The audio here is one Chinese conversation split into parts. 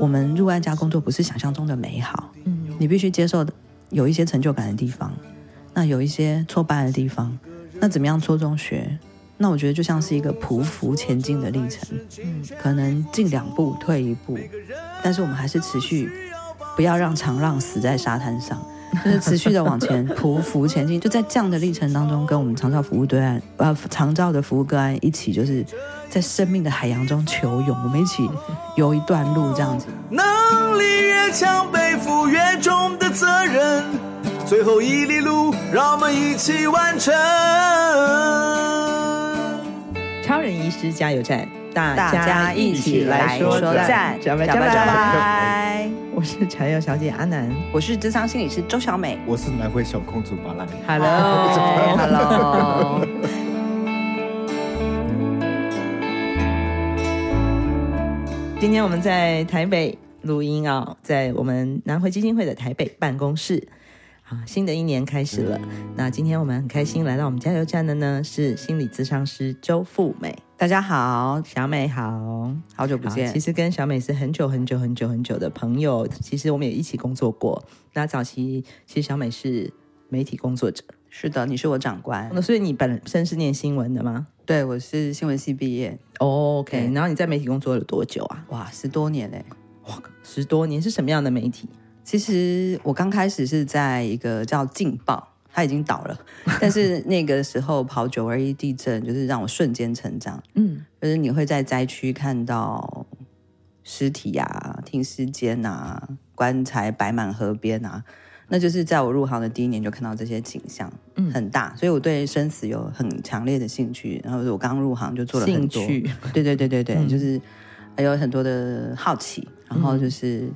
我们入外家工作不是想象中的美好，嗯，你必须接受有一些成就感的地方，那有一些挫败的地方，那怎么样戳中学？那我觉得就像是一个匍匐前进的历程，嗯，可能进两步退一步，但是我们还是持续，不要让长浪死在沙滩上，就是持续的往前匍匐前进。就在这样的历程当中，跟我们长照服务对岸呃长照的服务个案一起，就是在生命的海洋中求泳，我们一起游一段路这样子。能力越强，背负越重的责任，最后一里路，让我们一起完成。超人医师加油站，大家一起来说赞，加油加油加油！我是柴油小姐阿南，我是智商心理师周小美，我是南回小公主巴拉。Hello，Hello。今天我们在台北录音啊，在我们南回基金会的台北办公室。啊，新的一年开始了。那今天我们很开心来到我们加油站的呢，是心理咨商师周富美。大家好，小美好，好久不见。其实跟小美是很久很久很久很久的朋友，其实我们也一起工作过。那早期其实小美是媒体工作者，是的，你是我长官。那所以你本身是念新闻的吗？对，我是新闻系毕业。Oh, OK，然后你在媒体工作了多久啊？哇，十多年嘞！哇，十多年是什么样的媒体？其实我刚开始是在一个叫《劲爆》，它已经倒了，但是那个时候跑九二一地震，就是让我瞬间成长。嗯，就是你会在灾区看到尸体啊、停尸间啊、棺材摆满河边啊，那就是在我入行的第一年就看到这些景象，嗯，很大，所以我对生死有很强烈的兴趣。然后我刚入行就做了很多，兴趣对对对对对，嗯、就是还有很多的好奇，然后就是。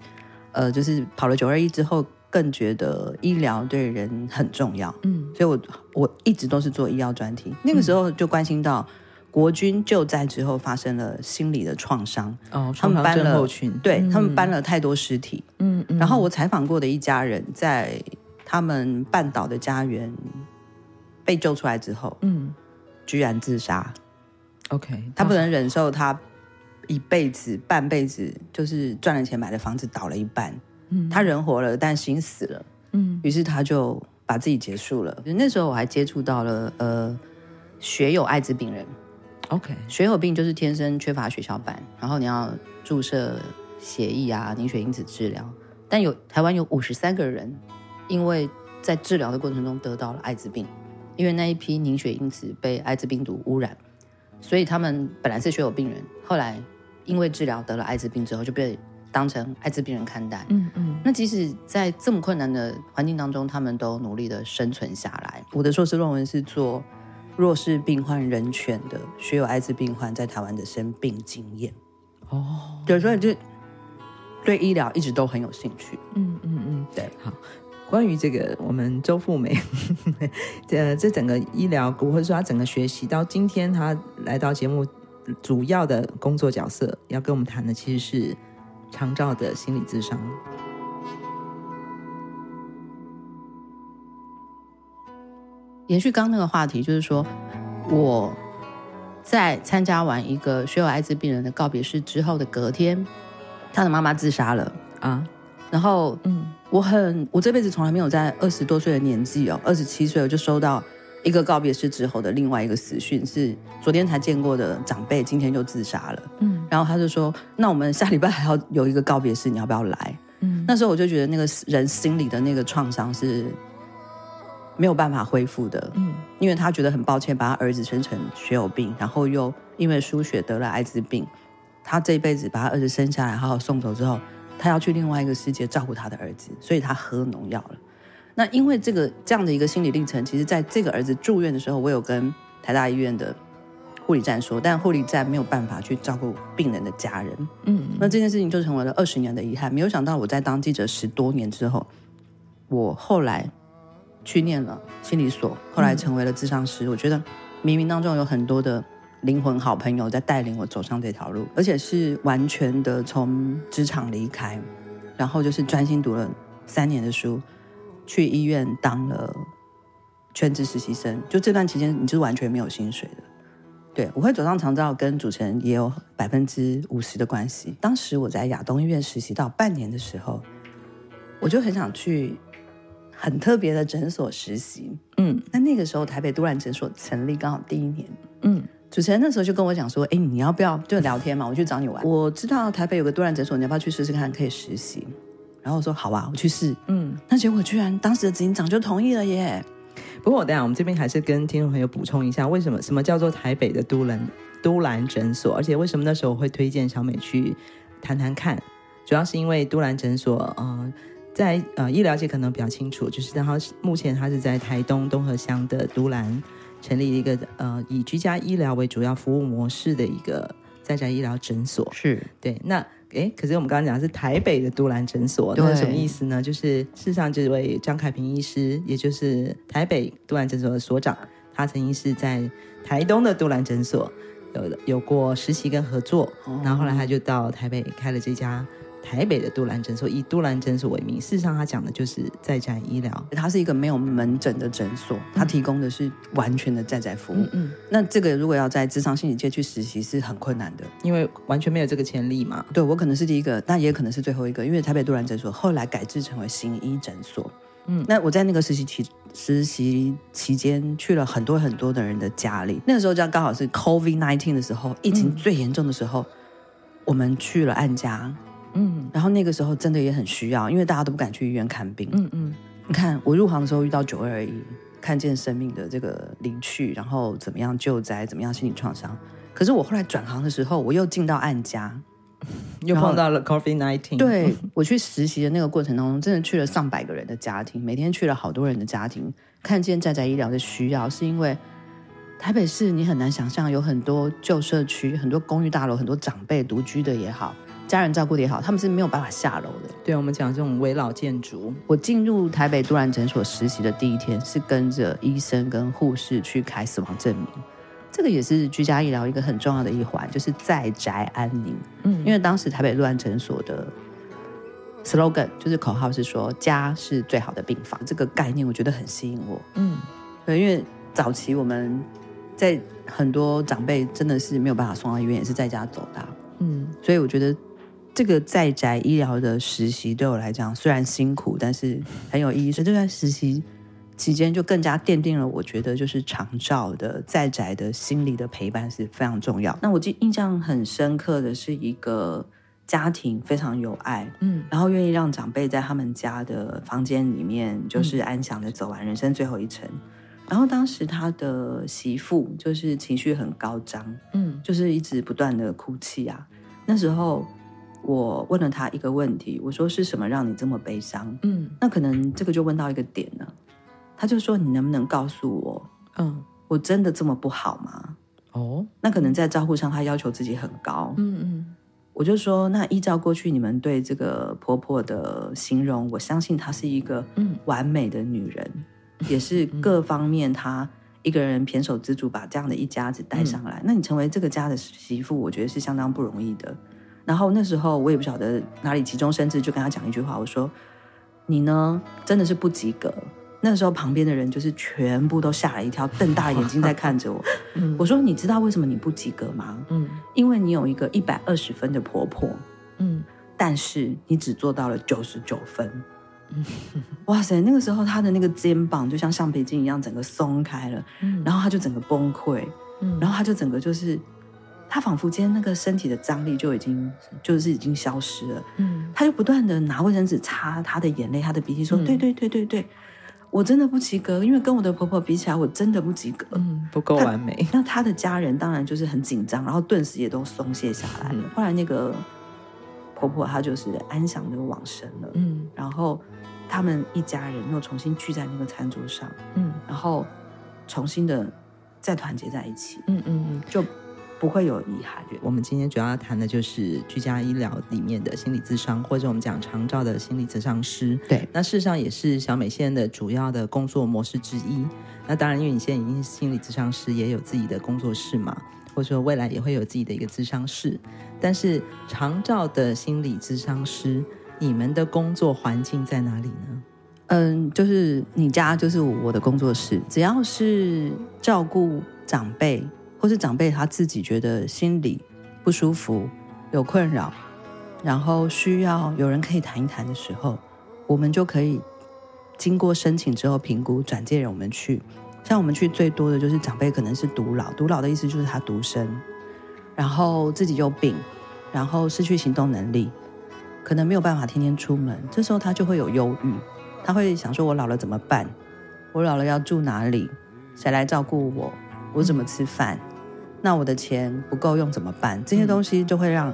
嗯呃，就是跑了九二一之后，更觉得医疗对人很重要。嗯，所以我我一直都是做医药专题。那个时候就关心到国军救灾之后发生了心理的创伤。哦，他们搬了，对、嗯、他们搬了太多尸体。嗯嗯。然后我采访过的一家人，在他们半岛的家园被救出来之后，嗯，居然自杀。OK，他不能忍受他。一辈子、半辈子，就是赚了钱买的房子倒了一半。嗯，他人活了，但心死了。嗯，于是他就把自己结束了。那时候我还接触到了呃，血友艾滋病人。OK，血友病就是天生缺乏血小板，然后你要注射血液啊、凝血因子治疗。但有台湾有五十三个人，因为在治疗的过程中得到了艾滋病，因为那一批凝血因子被艾滋病毒污染，所以他们本来是血友病人，后来。因为治疗得了艾滋病之后，就被当成艾滋病人看待。嗯嗯。那即使在这么困难的环境当中，他们都努力的生存下来。我的硕士论文是做弱势病患人权的学有艾滋病患在台湾的生病经验。哦。对，所以就对医疗一直都很有兴趣。嗯嗯嗯。对。好，关于这个，我们周富美，这 这整个医疗，或者说他整个学习到今天，他来到节目。主要的工作角色要跟我们谈的其实是长照的心理智商。延续刚刚那个话题，就是说我在参加完一个血友艾滋病人的告别式之后的隔天，他的妈妈自杀了啊。然后，嗯，我很，我这辈子从来没有在二十多岁的年纪哦，二十七岁我就收到。一个告别式之后的另外一个死讯是昨天才见过的长辈，今天就自杀了。嗯，然后他就说：“那我们下礼拜还要有一个告别式，你要不要来？”嗯，那时候我就觉得那个人心里的那个创伤是没有办法恢复的。嗯，因为他觉得很抱歉，把他儿子生成血友病，然后又因为输血得了艾滋病，他这一辈子把他儿子生下来，好好送走之后，他要去另外一个世界照顾他的儿子，所以他喝农药了。那因为这个这样的一个心理历程，其实在这个儿子住院的时候，我有跟台大医院的护理站说，但护理站没有办法去照顾病人的家人。嗯，那这件事情就成为了二十年的遗憾。没有想到我在当记者十多年之后，我后来去念了心理所，后来成为了智商师。我觉得冥冥当中有很多的灵魂好朋友在带领我走上这条路，而且是完全的从职场离开，然后就是专心读了三年的书。去医院当了全职实习生，就这段期间你是完全没有薪水的，对，我会走上长照跟主持人也有百分之五十的关系。当时我在亚东医院实习到半年的时候，我就很想去很特别的诊所实习。嗯，那那个时候台北都兰诊所成立刚好第一年。嗯，主持人那时候就跟我讲说：“哎，你要不要就聊天嘛？我去找你玩。我知道台北有个都兰诊所，你要不要去试试看可以实习？”然后我说：“好啊，我去试。”嗯，那结果居然当时的执行长就同意了耶。不过我等下，我们这边还是跟听众朋友补充一下，为什么什么叫做台北的都兰都兰诊所，而且为什么那时候我会推荐小美去谈谈看，主要是因为都兰诊所，呃，在呃医疗界可能比较清楚，就是然后目前它是在台东东河乡的都兰成立一个呃以居家医疗为主要服务模式的一个在家医疗诊所，是对那。哎，可是我们刚刚讲的是台北的都兰诊所，那是什么意思呢？就是事实上，这位张凯平医师，也就是台北都兰诊所的所长，他曾经是在台东的都兰诊所有有过实习跟合作，哦、然后后来他就到台北开了这家。台北的杜兰诊所以杜兰诊所为名，事实上他讲的就是在宅医疗，它是一个没有门诊的诊所，它提供的是完全的在宅服务。嗯，嗯，那这个如果要在职场心理界去实习是很困难的，因为完全没有这个潜力嘛。对，我可能是第一个，但也可能是最后一个，因为台北杜兰诊所后来改制成为行医诊所。嗯，那我在那个实习期实习期间去了很多很多的人的家里，那个时候就刚好是 COVID nineteen 的时候，疫情最严重的时候，嗯、我们去了案家。嗯，然后那个时候真的也很需要，因为大家都不敢去医院看病。嗯嗯，你看我入行的时候遇到九二一，看见生命的这个离去，然后怎么样救灾，怎么样心理创伤。可是我后来转行的时候，我又进到案家，又碰到了 COVID-19。对，我去实习的那个过程当中，真的去了上百个人的家庭，每天去了好多人的家庭，看见在宅医疗的需要，是因为台北市你很难想象有很多旧社区、很多公寓大楼、很多长辈独居的也好。家人照顾的也好，他们是没有办法下楼的。对，我们讲这种危老建筑。我进入台北杜兰诊所实习的第一天，是跟着医生跟护士去开死亡证明。这个也是居家医疗一个很重要的一环，就是在宅安宁。嗯，因为当时台北杜兰诊所的 slogan 就是口号是说“家是最好的病房”，这个概念我觉得很吸引我。嗯，对，因为早期我们在很多长辈真的是没有办法送到医院，也是在家走的。嗯，所以我觉得。这个在宅医疗的实习对我来讲虽然辛苦，但是很有意义。所以这段实习期间就更加奠定了，我觉得就是长照的在宅的心理的陪伴是非常重要。那我记印象很深刻的是一个家庭非常有爱，嗯，然后愿意让长辈在他们家的房间里面就是安详的走完人生最后一程。嗯，然后当时他的媳妇就是情绪很高涨，嗯，就是一直不断的哭泣啊。那时候。我问了他一个问题，我说，是什么让你这么悲伤？嗯，那可能这个就问到一个点了。他就说，你能不能告诉我，嗯，我真的这么不好吗？哦，那可能在照顾上他要求自己很高。嗯嗯，我就说，那依照过去你们对这个婆婆的形容，我相信她是一个完美的女人，嗯，也是各方面她一个人胼手胝足把这样的一家子带上来。嗯，那你成为这个家的媳妇，我觉得是相当不容易的。然后那时候我也不晓得哪里急中生智，就跟他讲一句话，我说：“你呢，真的是不及格。”那时候旁边的人就是全部都吓了一跳，瞪大眼睛在看着我。嗯、我说：“你知道为什么你不及格吗？嗯，因为你有一个一百二十分的婆婆，嗯，但是你只做到了九十九分。嗯，哇塞！那个时候他的那个肩膀就像橡皮筋一样，整个松开了，嗯，然后他就整个崩溃，嗯，然后他就整个就是。他仿佛今天那个身体的张力就已经就是已经消失了，嗯，他就不断的拿卫生纸擦他的眼泪、他的鼻涕，说：“嗯、对对对对对，我真的不及格，因为跟我的婆婆比起来，我真的不及格，嗯，不够完美。”那他的家人当然就是很紧张，然后顿时也都松懈下来了。嗯、后来那个婆婆她就是安详的往生了，嗯，然后他们一家人又重新聚在那个餐桌上，嗯，然后重新的再团结在一起，嗯嗯嗯，就。不会有遗憾。我们今天主要谈的就是居家医疗里面的心理咨商，或者我们讲长照的心理咨商师。对，那事实上也是小美现在的主要的工作模式之一。那当然，因为你现在已经是心理咨商师，也有自己的工作室嘛，或者说未来也会有自己的一个咨商室。但是长照的心理咨商师，你们的工作环境在哪里呢？嗯，就是你家就是我的工作室，只要是照顾长辈。或是长辈他自己觉得心里不舒服、有困扰，然后需要有人可以谈一谈的时候，我们就可以经过申请之后评估，转介人我们去。像我们去最多的就是长辈可能是独老，独老的意思就是他独生，然后自己有病，然后失去行动能力，可能没有办法天天出门，这时候他就会有忧郁，他会想说：我老了怎么办？我老了要住哪里？谁来照顾我？我怎么吃饭？那我的钱不够用怎么办？这些东西就会让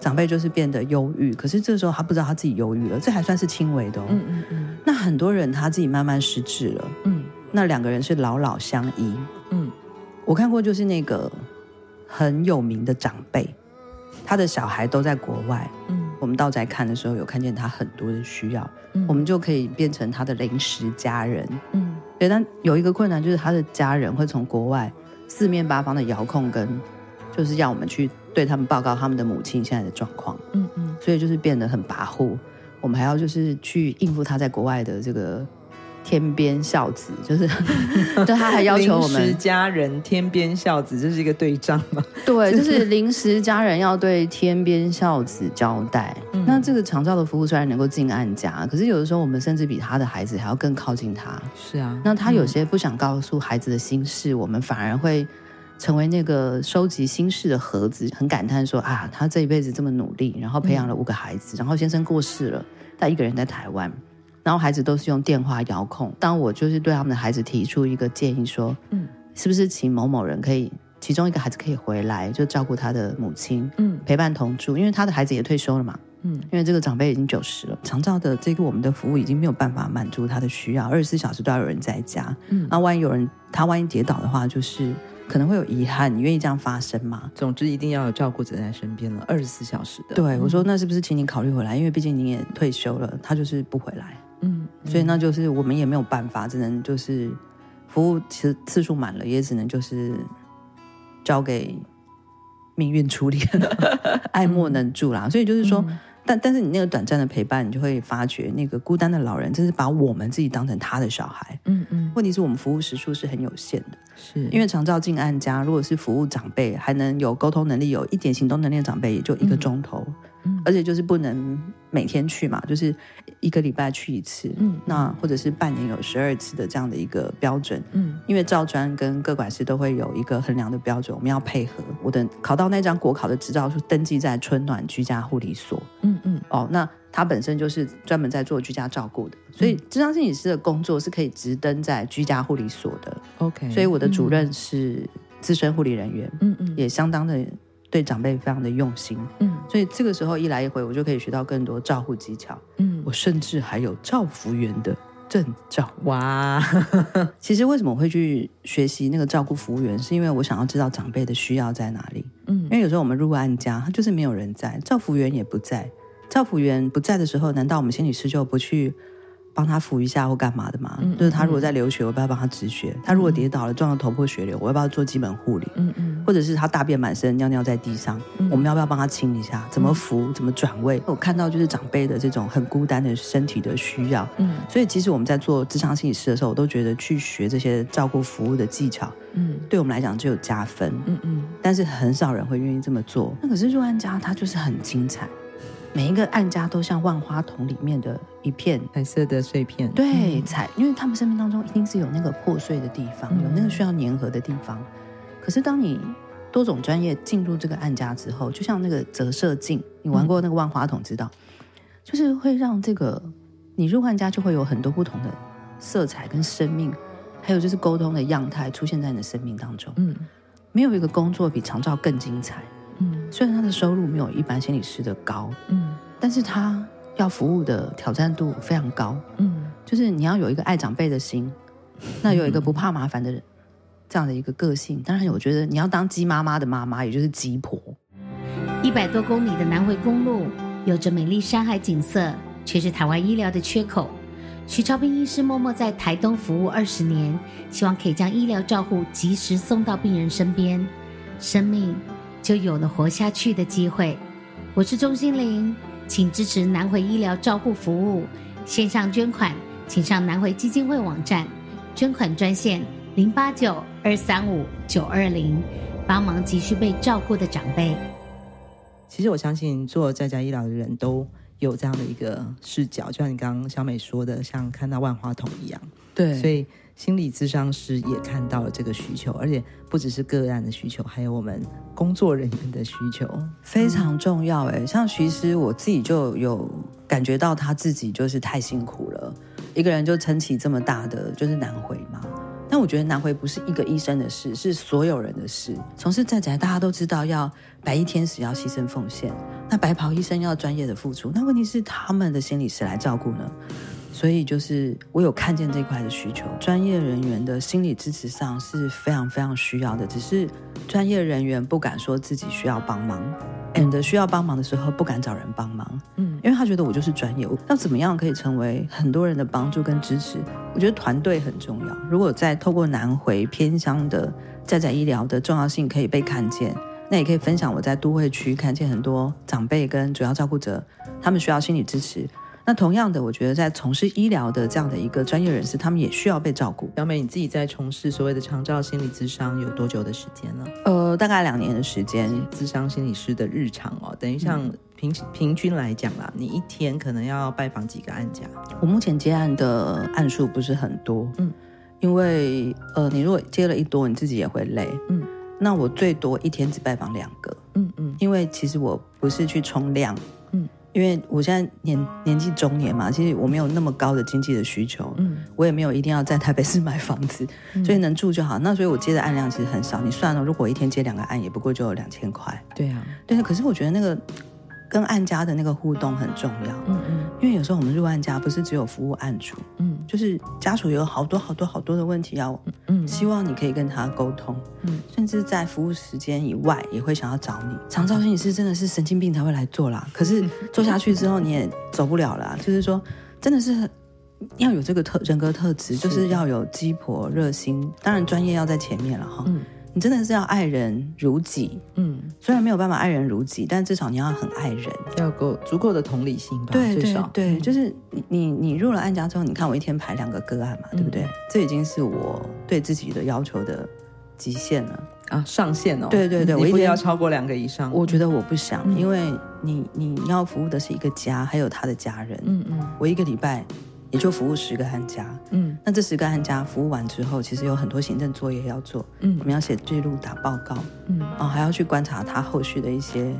长辈就是变得忧郁。可是这时候他不知道他自己忧郁了，这还算是轻微的哦。嗯嗯嗯。那很多人他自己慢慢失智了。嗯。那两个人是老老相依。嗯，我看过，就是那个很有名的长辈，他的小孩都在国外。嗯，我们到宅看的时候，有看见他很多的需要，嗯，我们就可以变成他的临时家人。嗯，对，但有一个困难，就是他的家人会从国外四面八方的遥控跟，就是要我们去对他们报告他们的母亲现在的状况。嗯嗯，所以就是变得很跋扈，我们还要就是去应付他在国外的这个。天边孝子就是，就他还要求我们临时家人天边孝子，这是一个对仗吗？对，就是临时家人要对天边孝子交代。嗯、那这个长照的服务虽然能够进案家，可是有的时候我们甚至比他的孩子还要更靠近他。是啊，那他有些不想告诉孩子的心事，嗯、我们反而会成为那个收集心事的盒子。很感叹说啊，他这一辈子这么努力，然后培养了五个孩子，嗯、然后先生过世了，他一个人在台湾。然后孩子都是用电话遥控。当我就是对他们的孩子提出一个建议说，嗯，是不是请某某人可以，其中一个孩子可以回来，就照顾他的母亲，嗯，陪伴同住，因为他的孩子也退休了嘛，嗯，因为这个长辈已经九十了，长照的这个我们的服务已经没有办法满足他的需要，二十四小时都要有人在家，嗯，那万一有人他万一跌倒的话，就是。可能会有遗憾，你愿意这样发生吗？总之一定要有照顾者在身边了，二十四小时的。对，我说，那是不是请你考虑回来？因为毕竟你也退休了，他就是不回来。嗯，所以那就是我们也没有办法，只能就是服务次次数满了，也只能就是交给命运处理了，爱莫能助啦。所以就是说。嗯但但是你那个短暂的陪伴，你就会发觉那个孤单的老人，真是把我们自己当成他的小孩。嗯嗯。问题是我们服务时数是很有限的，是因为长照进案家，如果是服务长辈，还能有沟通能力、有一点行动能力的长辈，也就一个钟头。嗯而且就是不能每天去嘛，就是一个礼拜去一次，嗯，那或者是半年有十二次的这样的一个标准，嗯，因为照专跟各管师都会有一个衡量的标准，我们要配合。我的考到那张国考的执照是登记在春暖居家护理所，嗯嗯，哦，那他本身就是专门在做居家照顾的，所以咨商心理师的工作是可以直登在居家护理所的，OK，所以我的主任是资深护理人员，嗯嗯，也相当的。对长辈非常的用心，嗯，所以这个时候一来一回，我就可以学到更多照护技巧，嗯，我甚至还有照服员的证照，哇！其实为什么我会去学习那个照顾服务员，是因为我想要知道长辈的需要在哪里，嗯，因为有时候我们入案家，他就是没有人在，照服员也不在，照服员不在的时候，难道我们心理师就不去？帮他扶一下或干嘛的嘛？嗯、就是他如果在流血，我要不要帮他止血？嗯、他如果跌倒了，撞到头破血流，我要不要做基本护理？嗯嗯。或者是他大便满身，尿尿在地上，嗯、我们要不要帮他清一下？怎么扶？怎么转位？我看到就是长辈的这种很孤单的身体的需要。嗯。所以其实我们在做咨商心理师的时候，我都觉得去学这些照顾服务的技巧，嗯，对我们来讲就有加分。嗯嗯。但是很少人会愿意这么做。那可是入安家，他就是很精彩。每一个案家都像万花筒里面的一片彩色的碎片，对，彩，因为他们生命当中一定是有那个破碎的地方，有那个需要粘合的地方。可是当你多种专业进入这个案家之后，就像那个折射镜，你玩过那个万花筒知道，就是会让这个你入案家就会有很多不同的色彩跟生命，还有就是沟通的样态出现在你的生命当中。嗯，没有一个工作比长照更精彩。嗯，虽然他的收入没有一般心理师的高，嗯，但是他要服务的挑战度非常高，嗯，就是你要有一个爱长辈的心，那有一个不怕麻烦的人，这样的一个个性。当然，我觉得你要当鸡妈妈的妈妈，也就是鸡婆。一百多公里的南回公路，有着美丽山海景色，却是台湾医疗的缺口。徐超斌医师默默在台东服务二十年，希望可以将医疗照护及时送到病人身边，生命。就有了活下去的机会。我是钟欣凌，请支持南回医疗照护服务，线上捐款，请上南回基金会网站，捐款专线零八九二三五九二零帮忙急需被照顾的长辈。其实我相信做在家医疗的人都有这样的一个视角，就像你刚刚小美说的，像看到万花筒一样。对，所以心理咨商师也看到了这个需求，而且不只是个案的需求，还有我们工作人员的需求，非常重要。哎，像徐师，我自己就有感觉到他自己就是太辛苦了，一个人就撑起这么大的就是难回嘛。但我觉得南回不是一个医生的事，是所有人的事。从事在宅，大家都知道要白衣天使要牺牲奉献，那白袍医生要专业的付出。那问题是他们的心理师来照顾呢？所以就是我有看见这块的需求，专业人员的心理支持上是非常非常需要的。只是专业人员不敢说自己需要帮忙，and 需要帮忙的时候不敢找人帮忙。嗯，因为他觉得我就是专业，要怎么样可以成为很多人的帮助跟支持？我觉得团队很重要。如果在透过南回偏乡的在在医疗的重要性可以被看见，那也可以分享我在都会区看见很多长辈跟主要照顾者，他们需要心理支持。那同样的，我觉得在从事医疗的这样的一个专业人士，他们也需要被照顾。小美，你自己在从事所谓的长照心理咨商有多久的时间了？呃，大概两年的时间。咨商心理师的日常哦，等于像平、嗯、平均来讲啦，你一天可能要拜访几个案家？我目前接案的案数不是很多，嗯，因为呃，你如果接了一多，你自己也会累，嗯。那我最多一天只拜访两个，嗯嗯，因为其实我不是去冲量，嗯。因为我现在年年纪中年嘛，其实我没有那么高的经济的需求，嗯，我也没有一定要在台北市买房子，嗯，所以能住就好。那所以我接的案量其实很少。你算了，如果一天接两个案，也不过就有两千块。对啊，对。可是我觉得那个。跟案家的那个互动很重要，嗯嗯，因为有时候我们入案家不是只有服务案主，嗯，就是家属有好多好多好多的问题要，嗯，希望你可以跟他沟通，嗯，甚至在服务时间以外也会想要找你。长照心理师真的是神经病才会来做啦，可是做下去之后你也走不了了，就是说真的是要有这个特人格特质，就是。要有鸡婆热心，当然专业要在前面了哈，嗯。你真的是要爱人如己，嗯，虽然没有办法爱人如己，但至少你要很爱人，要够足够的同理心吧。对对对，对，就是你你你入了案家之后，你看我一天排两个个案嘛，嗯、对不对？这已经是我对自己的要求的极限了啊，上限哦。对对对，我一定要超过两个以上。我觉得我不想，嗯、因为你你要服务的是一个家，还有他的家人。嗯嗯，我一个礼拜。也就服务十个案家，嗯，那这十个案家服务完之后，其实有很多行政作业要做，嗯，我们要写记录、打报告，嗯，哦，还要去观察他后续的一些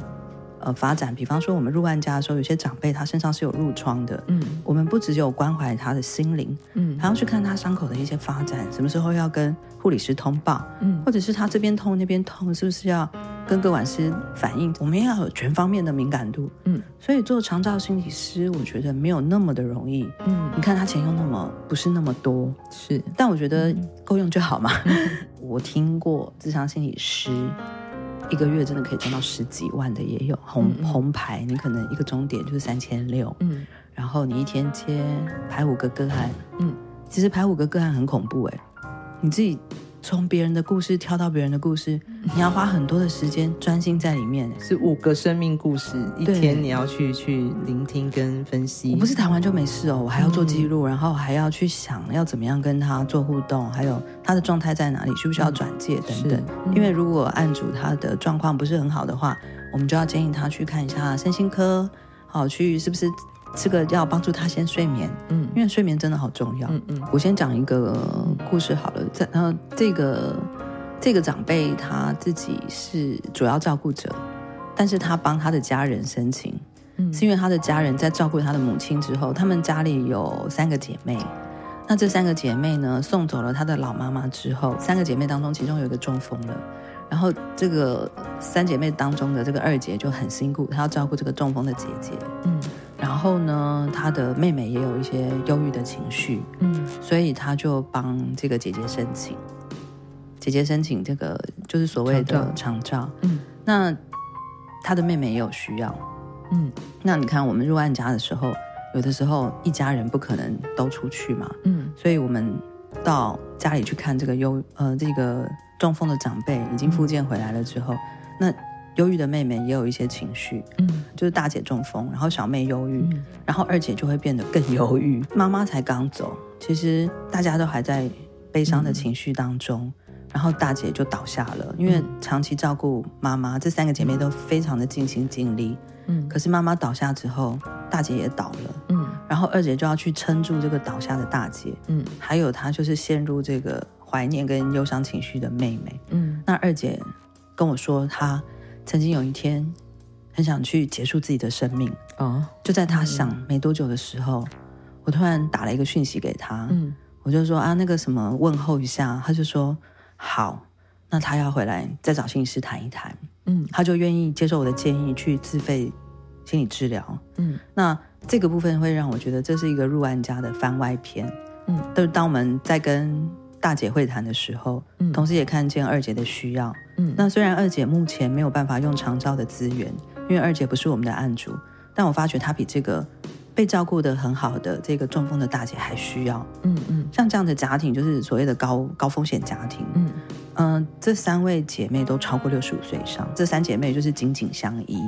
呃发展。比方说，我们入万家的时候，有些长辈他身上是有褥疮的，嗯，我们不只有关怀他的心灵，嗯，还要去看他伤口的一些发展，什么时候要跟护理师通报，嗯，或者是他这边痛那边痛，是不是要？跟个管师反映，我们要有全方面的敏感度。嗯，所以做长照心理师，我觉得没有那么的容易。嗯，你看他钱又那么不是那么多，是，但我觉得够用就好嘛。嗯、我听过智商心理师一个月真的可以赚到十几万的也有，红、嗯、红牌你可能一个钟点就是三千六。嗯，然后你一天接排五个个案，嗯，其实排五个个案很恐怖哎，你自己。从别人的故事跳到别人的故事，你要花很多的时间专心在里面。是五个生命故事，一天你要去去聆听跟分析。我不是谈完就没事哦，我还要做记录，嗯、然后还要去想要怎么样跟他做互动，还有他的状态在哪里，需不需要转介等等。嗯、因为如果案主他的状况不是很好的话，我们就要建议他去看一下身心科，好去是不是？这个要帮助他先睡眠，嗯，因为睡眠真的好重要，嗯嗯。我先讲一个故事好了，在然后这个这个长辈他自己是主要照顾者，但是他帮他的家人申请，嗯，是因为他的家人在照顾他的母亲之后，他们家里有三个姐妹，那这三个姐妹呢送走了他的老妈妈之后，三个姐妹当中其中有一个中风了，然后这个三姐妹当中的这个二姐就很辛苦，她要照顾这个中风的姐姐，嗯。然后呢，她的妹妹也有一些忧郁的情绪，嗯，所以她就帮这个姐姐申请，姐姐申请这个就是所谓的长照，嗯，那她的妹妹也有需要，嗯，那你看我们入案家的时候，有的时候一家人不可能都出去嘛，嗯，所以我们到家里去看这个忧呃这个中风的长辈已经复健回来了之后，嗯、那。忧郁的妹妹也有一些情绪，嗯，就是大姐中风，然后小妹忧郁，嗯、然后二姐就会变得更忧郁。妈妈才刚走，其实大家都还在悲伤的情绪当中。嗯、然后大姐就倒下了，因为长期照顾妈妈，这三个姐妹都非常的尽心尽力。嗯，可是妈妈倒下之后，大姐也倒了。嗯，然后二姐就要去撑住这个倒下的大姐。嗯，还有她就是陷入这个怀念跟忧伤情绪的妹妹。嗯，那二姐跟我说，她曾经有一天很想去结束自己的生命。哦，就在她想没多久的时候，我突然打了一个讯息给她。嗯，我就说啊，那个什么问候一下，她就说好，那她要回来再找心理师谈一谈。嗯，她就愿意接受我的建议去自费心理治疗。嗯，那这个部分会让我觉得这是一个入案家的番外篇。嗯，就是当我们在跟大姐会谈的时候，嗯，同时也看见二姐的需要。嗯，那虽然二姐目前没有办法用长照的资源，因为二姐不是我们的案主，但我发觉她比这个被照顾的很好的这个中风的大姐还需要。嗯嗯，像这样的家庭就是所谓的高高风险家庭。嗯。嗯、呃，这三位姐妹都超过六十五岁以上，这三姐妹就是紧紧相依，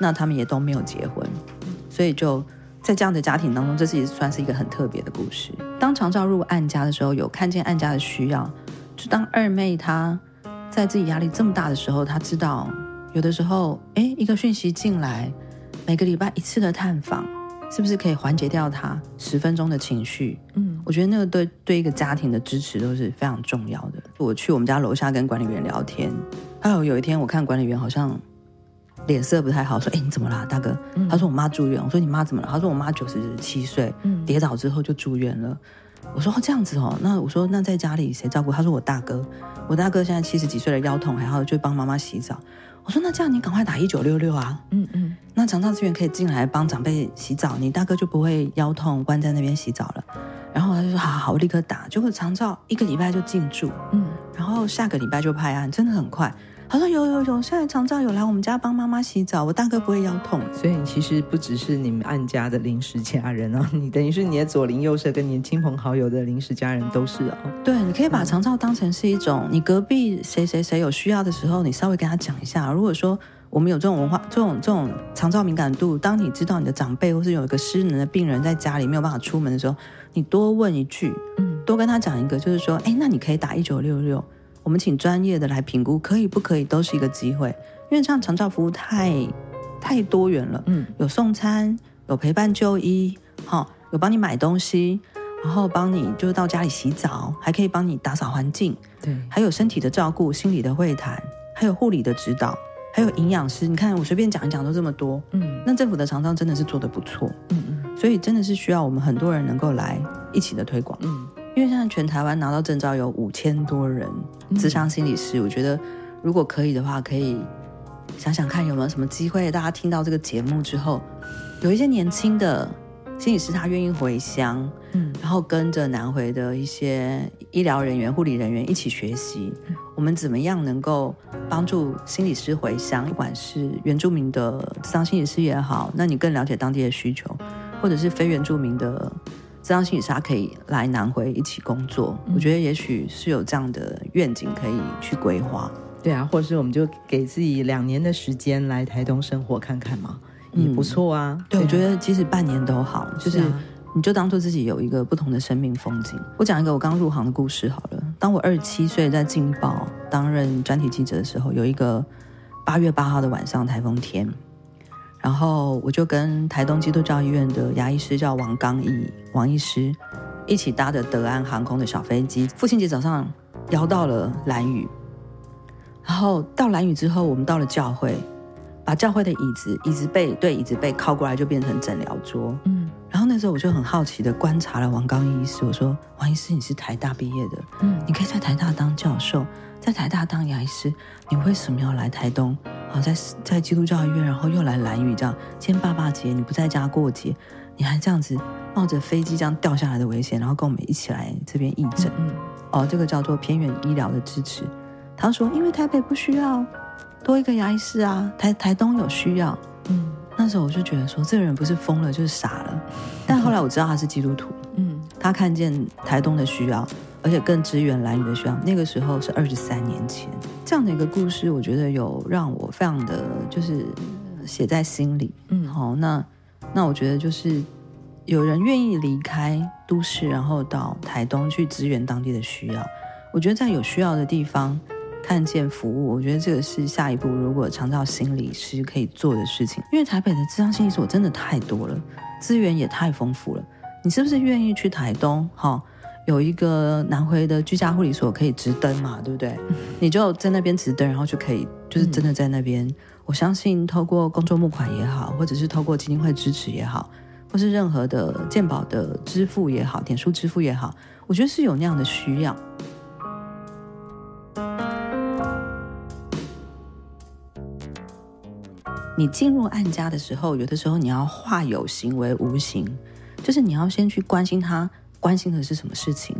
那她们也都没有结婚，所以就在这样的家庭当中，这是也算是一个很特别的故事。当常照入案家的时候，有看见案家的需要，就当二妹她在自己压力这么大的时候，她知道有的时候，哎，一个讯息进来，每个礼拜一次的探访。是不是可以缓解掉她十分钟的情绪？嗯，我觉得那个对对一个家庭的支持都是非常重要的。我去我们家楼下跟管理员聊天，还有有一天我看管理员好像脸色不太好，说：“哎，你怎么啦，大哥？”嗯、他说：“我妈住院。”我说：“你妈怎么了？”他说：“我妈九十七岁，跌倒之后就住院了。”我说：“哦，这样子哦。”那我说：“那在家里谁照顾？”他说：“我大哥，我大哥现在七十几岁了腰痛，还要就帮妈妈洗澡。”我说，那这样你赶快打一九六六啊！嗯嗯，那长照资源可以进来帮长辈洗澡，你大哥就不会腰痛关在那边洗澡了。然后他就说，好好好，我立刻打。结果长照一个礼拜就进驻，嗯，然后下个礼拜就派案，真的很快。他说有有有，现在常照有来我们家帮妈妈洗澡，我大哥不会腰痛。所以其实不只是你们案家的临时家人哦，你等于是你的左邻右舍跟你亲朋好友的临时家人都是哦。对，你可以把长照当成是一种，你隔壁谁谁谁有需要的时候，你稍微跟他讲一下。如果说我们有这种文化，这种这种长照敏感度，当你知道你的长辈或是有一个失能的病人在家里没有办法出门的时候，你多问一句，嗯，多跟他讲一个，就是说，哎，那你可以打一九六六。我们请专业的来评估，可以不可以都是一个机会，因为这样长照服务太太多元了，嗯，有送餐，有陪伴就医，好，有帮你买东西，然后帮你就是到家里洗澡，还可以帮你打扫环境，对，还有身体的照顾、心理的会谈，还有护理的指导，还有营养师。你看我随便讲一讲都这么多，嗯，那政府的长照真的是做的不错，嗯嗯，所以真的是需要我们很多人能够来一起的推广，嗯。因为现在全台湾拿到证照有五千多人，智商心理师，我觉得如果可以的话，可以想想看有没有什么机会，大家听到这个节目之后，有一些年轻的心理师他愿意回乡，嗯，然后跟着南回的一些医疗人员、护理人员一起学习，我们怎么样能够帮助心理师回乡？不管是原住民的智商心理师也好，那你更了解当地的需求，或者是非原住民的。咨商心理师他可以来南回一起工作，嗯、我觉得也许是有这样的愿景可以去规划。对啊，或者是我们就给自己两年的时间来台东生活看看嘛，也不错啊。对，对啊、我觉得即使半年都好，就是你就当做自己有一个不同的生命风景。我讲一个我刚入行的故事好了。当我二十七岁在《劲报》担任专题记者的时候，有一个八月八号的晚上台风天。然后我就跟台东基督教医院的牙医师叫王刚义王医师一起搭着德安航空的小飞机，父亲节早上摇到了兰屿，然后到兰屿之后，我们到了教会，把教会的椅子椅子背对椅子背靠过来，就变成诊疗桌。嗯，然后那时候我就很好奇的观察了王刚毅医师，我说：“王医师，你是台大毕业的，嗯，你可以在台大当教授，在台大当牙医师，你为什么要来台东？”好，在在基督教医院，然后又来兰屿，这样。今天爸爸节，你不在家过节，你还这样子冒着飞机这样掉下来的危险，然后跟我们一起来这边义诊。嗯，哦，这个叫做偏远医疗的支持。他说，因为台北不需要多一个牙医师啊，台台东有需要。嗯，那时候我就觉得说，这个人不是疯了就是傻了。但后来我知道他是基督徒。嗯，他看见台东的需要。而且更支援兰屿的需要，那个时候是二十三年前，这样的一个故事，我觉得有让我非常的就是写在心里。嗯，好，那那我觉得就是有人愿意离开都市，然后到台东去支援当地的需要，我觉得在有需要的地方看见服务，我觉得这个是下一步如果长照心理师可以做的事情。因为台北的智商心理所真的太多了，资源也太丰富了。你是不是愿意去台东？哈，有一个南回的居家护理所可以直登嘛，对不对？你就在那边直登，然后就可以就是真的在那边。嗯、我相信透过公众募款也好，或者是透过基金会支持也好。或是任何的健保的支付也好，点数支付也好，我觉得是有那样的需要。你进入案家的时候，有的时候你要化有形为无形，就是你要先去关心他，关心的是什么事情，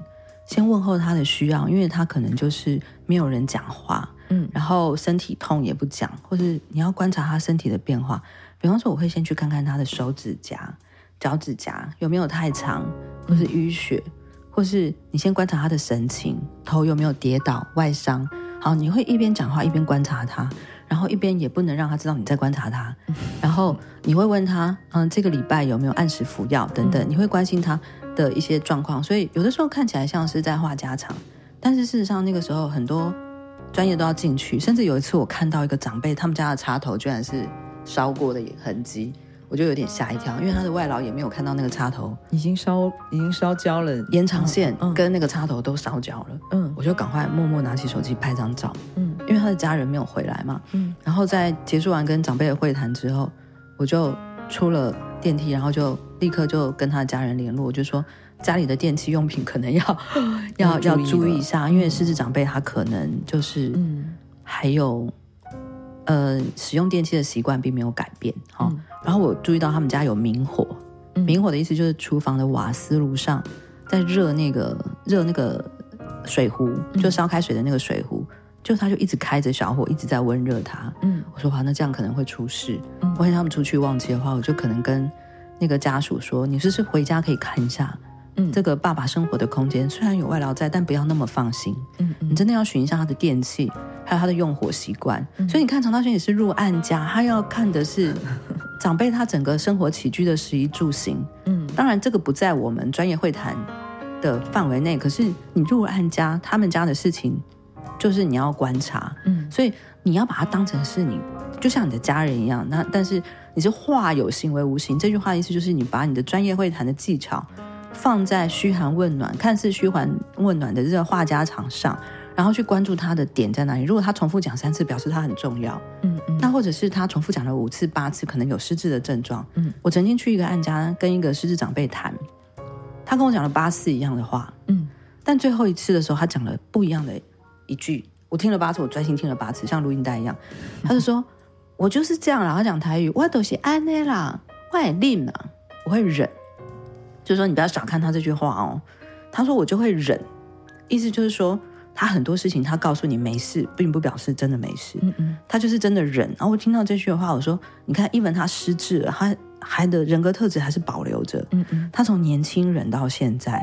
先问候他的需要，因为他可能就是没有人讲话，嗯，然后身体痛也不讲，或是你要观察他身体的变化。比方说，我会先去看看他的手指甲。脚趾甲有没有太长，或是淤血，或是你先观察他的神情，头有没有跌倒、外伤。好，你会一边讲话一边观察他，然后一边也不能让他知道你在观察他。然后你会问他，嗯，这个礼拜有没有按时服药等等，你会关心他的一些状况。所以有的时候看起来像是在话家常，但是事实上那个时候很多专业都要进去。甚至有一次我看到一个长辈，他们家的插头居然是烧过的痕迹。我就有点吓一跳，因为他的外劳也没有看到那个插头。已经烧，已经烧焦了，延长线跟那个插头都烧焦了。嗯，我就赶快默默拿起手机拍张照。嗯，因为他的家人没有回来嘛。嗯，然后在结束完跟长辈的会谈之后，我就出了电梯，然后就立刻就跟他的家人联络，我就说家里的电器用品可能要 要要注意一下，因为失智长辈他可能就是嗯。还有呃使用电器的习惯并没有改变哈。嗯然后我注意到他们家有明火，明火的意思就是厨房的瓦斯炉上在热那个热那个水壶，就烧开水的那个水壶，就他就一直开着小火，一直在温热它。嗯，我说哇，那这样可能会出事。嗯，万一他们出去忘记的话，我就可能跟那个家属说，你是不是回家可以看一下。嗯，这个爸爸生活的空间虽然有外劳在，但不要那么放心。嗯，你真的要寻一下他的电器，还有他的用火习惯。嗯，所以你看，常大轩也是入案家，他要看的是 长辈他整个生活起居的食衣住行。嗯，当然这个不在我们专业会谈的范围内。可是你入案家，他们家的事情就是你要观察。嗯，所以你要把它当成是你，就像你的家人一样。那但是你是化有形为无形，这句话的意思就是你把你的专业会谈的技巧。放在嘘寒问暖、看似嘘寒问暖的这个话家常上，然后去关注他的点在哪里。如果他重复讲三次，表示他很重要。嗯嗯。那或者是他重复讲了五次、八次，可能有失智的症状。嗯。我曾经去一个案家跟一个失智长辈谈，他跟我讲了八次一样的话。嗯。但最后一次的时候，他讲了不一样的一句。我听了八次，我专心听了八次，像录音带一样。他就说：“嗯、我就是这样啦。”他讲台语，我都是安内啦，我很吝呐，我会忍。就是说，你不要小看他这句话哦。他说：“我就会忍。”意思就是说，他很多事情他告诉你没事，并不表示真的没事。嗯嗯，他就是真的忍。然后我听到这句话，我说：“你看，一文他失智了，他还的人格特质还是保留着。嗯嗯，他从年轻人到现在，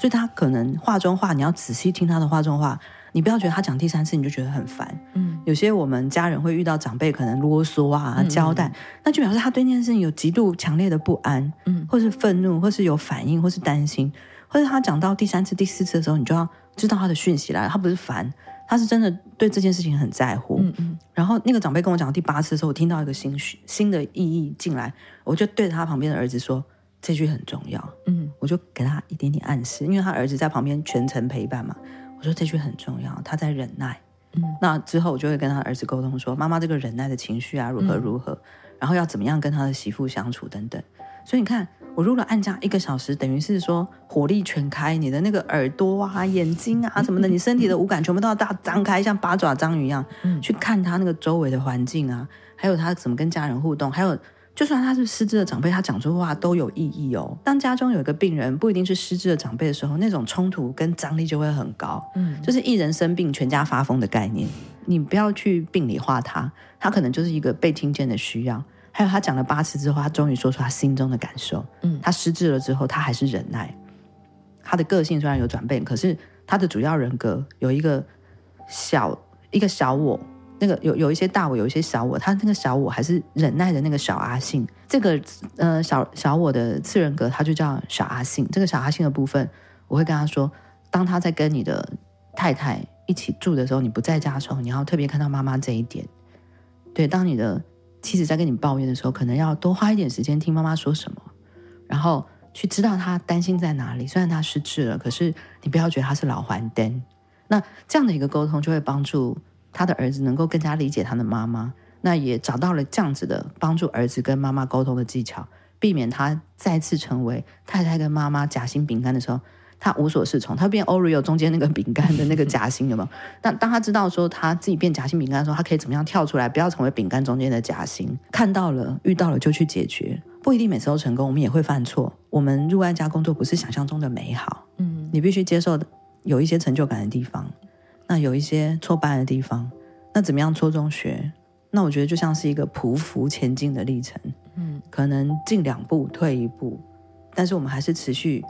所以他可能话中话，你要仔细听他的话中话。”你不要觉得他讲第三次你就觉得很烦，嗯，有些我们家人会遇到长辈可能啰嗦啊、交代，嗯、那就表示他对那件事情有极度强烈的不安，嗯，或是愤怒，或是有反应，或是担心，或者他讲到第三次、第四次的时候，你就要知道他的讯息来了，他不是烦，他是真的对这件事情很在乎，嗯嗯。然后那个长辈跟我讲第八次的时候，我听到一个新新的意义进来，我就对着他旁边的儿子说，这句很重要，嗯，我就给他一点点暗示，因为他儿子在旁边全程陪伴嘛。我说这句很重要，他在忍耐。嗯，那之后我就会跟他儿子沟通说，妈妈这个忍耐的情绪啊，如何如何，嗯、然后要怎么样跟他的媳妇相处等等。所以你看，我入了案家一个小时，等于是说火力全开，你的那个耳朵啊、眼睛啊什么的，你身体的五感全部都要大张开，像八爪章鱼一样，嗯、去看他那个周围的环境啊，还有他怎么跟家人互动，还有。就算他是失智的长辈，他讲出话都有意义哦。当家中有一个病人不一定是失智的长辈的时候，那种冲突跟张力就会很高。嗯，就是一人生病，全家发疯的概念。你不要去病理化他，他可能就是一个被听见的需要。还有他讲了八次之后，他终于说出他心中的感受。嗯，他失智了之后，他还是忍耐。他的个性虽然有转变，可是他的主要人格有一个小一个小我。那个有有一些大我，有一些小我，他那个小我还是忍耐的那个小阿信。这个呃小小我的次人格，他就叫小阿信。这个小阿信的部分，我会跟他说，当他在跟你的太太一起住的时候，你不在家的时候，你要特别看到妈妈这一点。对，当你的妻子在跟你抱怨的时候，可能要多花一点时间听妈妈说什么，然后去知道她担心在哪里。虽然她失智了，可是你不要觉得她是老还灯。那这样的一个沟通，就会帮助他的儿子能够更加理解他的妈妈。那也找到了这样子的帮助儿子跟妈妈沟通的技巧，避免他再次成为太太跟妈妈夹心饼干的时候，他无所适从。他变 Oreo 中间那个饼干的那个夹心，有没有？但当他知道说他自己变夹心饼干的时候，他可以怎么样跳出来，不要成为饼干中间的夹心？看到了，遇到了就去解决，不一定每次都成功，我们也会犯错。我们入案家工作不是想象中的美好，嗯，你必须接受有一些成就感的地方，那有一些挫败的地方，那怎么样错中学？那我觉得就像是一个匍匐前进的历程，嗯，可能进两步退一步，但是我们还是持续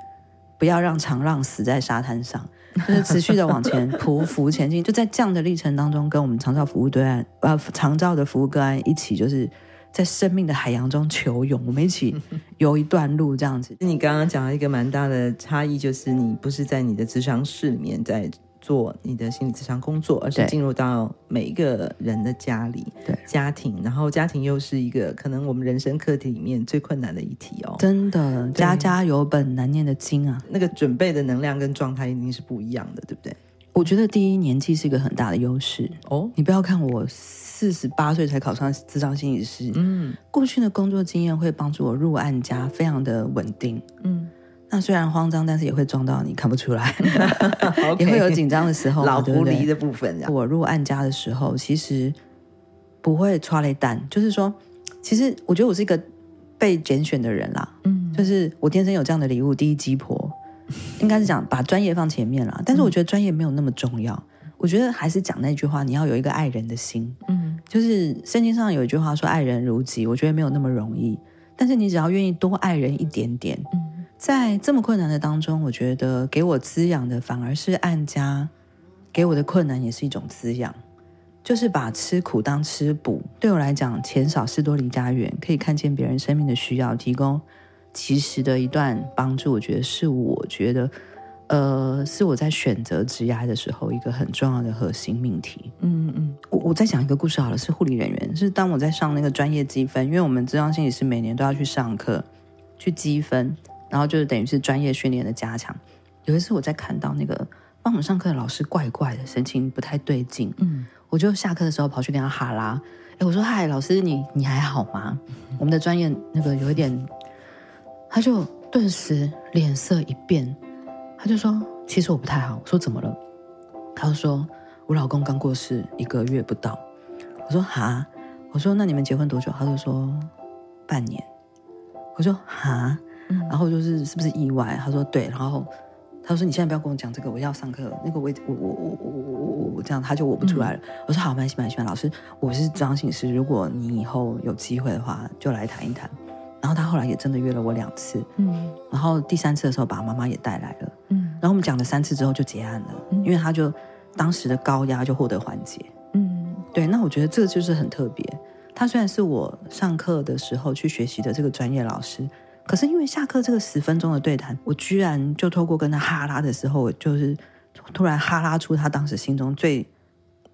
不要让长浪死在沙滩上，就是持续的往前 匍匐前进。就在这样的历程当中，跟我们长照服务对岸呃长照的服务个案一起，就是在生命的海洋中求泳，我们一起 游一段路这样子。你刚刚讲了一个蛮大的差异，就是你不是在你的智商室里面在。做你的心理咨商工作，而是进入到每一个人的家里，对家庭，然后家庭又是一个可能我们人生课题里面最困难的一题哦。真的，家家有本难念的经啊，那个准备的能量跟状态一定是不一样的，对不对？我觉得第一年纪是一个很大的优势哦。你不要看我四十八岁才考上智商心理师，嗯，过去的工作经验会帮助我入案家非常的稳定，嗯。那虽然慌张，但是也会装到你看不出来 也会有紧张的时候。老狐狸的部分，我入暗家的时候，其实不会抓雷弹，就是说，其实我觉得我是一个被拣选的人啦。嗯，就是我天生有这样的礼物，第一鸡婆，应该是讲把专业放前面啦。但是我觉得专业没有那么重要，我觉得还是讲那句话，你要有一个爱人的心。嗯，就是圣经上有一句话说“爱人如己”，我觉得没有那么容易，但是你只要愿意多爱人一点点。嗯。在这么困难的当中，我觉得给我滋养的反而是按家，给我的困难也是一种滋养，就是把吃苦当吃补。对我来讲，钱少事多离家远，可以看见别人生命的需要，提供及时的一段帮助。我觉得是我觉得，呃，是我在选择职涯的时候一个很重要的核心命题。嗯嗯，我我再讲一个故事好了，是护理人员，是当我在上那个专业积分，因为我们咨商心理师每年都要去上课去积分。然后就是等于是专业训练的加强。有一次我在看到那个帮我们上课的老师怪怪的，神情不太对劲。嗯，我就下课的时候跑去跟他哈拉。哎，我说嗨，老师你你还好吗？嗯、我们的专业那个有一点，他就顿时脸色一变，他就说其实我不太好。我说怎么了？他就说我老公刚过世一个月不到。我说哈，我说那你们结婚多久？他就说半年。我说哈。然后就是是不是意外？他说对，然后他说你现在不要跟我讲这个，我要上课。那个我我我我我我我这样他就我不出来了。我说好，蛮喜欢喜欢老师，我是张心理师，如果你以后有机会的话，就来谈一谈。然后他后来也真的约了我两次，嗯，然后第三次的时候把妈妈也带来了，嗯，然后我们讲了三次之后就结案了，因为他就当时的高压就获得缓解，嗯，对。那我觉得这就是很特别。他虽然是我上课的时候去学习的这个专业老师。可是因为下课这个十分钟的对谈，我居然就透过跟他哈拉的时候，就是突然哈拉出他当时心中最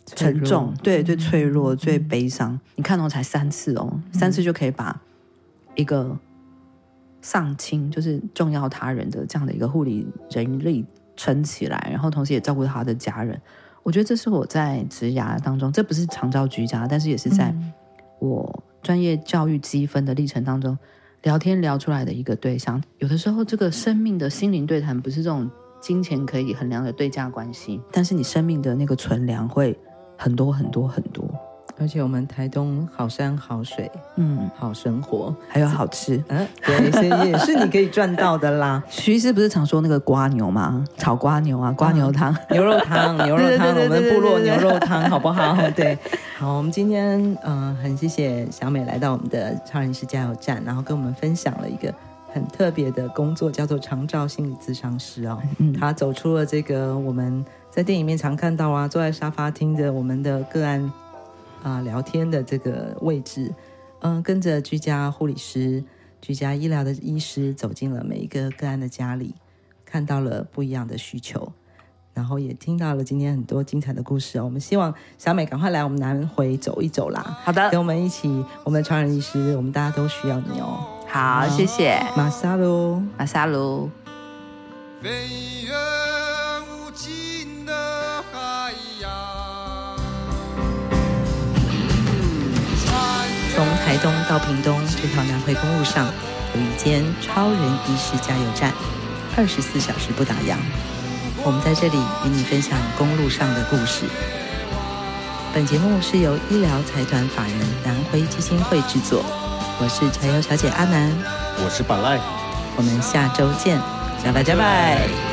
沉重、对最脆弱、嗯、最悲伤。你看哦，才三次哦，嗯、三次就可以把一个丧亲，就是重要他人的这样的一个护理人力撑起来，然后同时也照顾他的家人。我觉得这是我在职涯当中，这不是长照居家，但是也是在我专业教育积分的历程当中。聊天聊出来的一个对象，有的时候这个生命的心灵对谈不是这种金钱可以衡量的对价关系，但是你生命的那个存粮会很多很多很多。而且我们台东好山好水，嗯，好生活，还有好吃，嗯，对，所以也是你可以赚到的啦。徐医师不是常说那个瓜牛吗？炒瓜牛啊，瓜牛汤、牛肉汤、牛肉汤，我们部落牛肉汤好不好？对，好，我们今天嗯、呃，很谢谢小美来到我们的超人医师加油站，然后跟我们分享了一个很特别的工作，叫做长照心理咨商师哦。嗯，他走出了这个我们在电影里面常看到啊，坐在沙发听着我们的个案。啊、呃，聊天的这个位置，嗯、呃，跟着居家护理师、居家医疗的医师走进了每一个个案的家里，看到了不一样的需求。然后也听到了今天很多精彩的故事哦。我们希望小美赶快来我们南回走一走啦。好的，跟我们一起，我们的传人医师，我们大家都需要你哦。好，谢谢，马萨鲁，马萨鲁。从台东到屏东这条南回公路上，有一间超人医师加油站，二十四小时不打烊。我们在这里与你分享公路上的故事。本节目是由医疗财团法人南辉基金会制作，我是柴油小姐阿南，我是板赖，我们下周见，拜拜拜拜。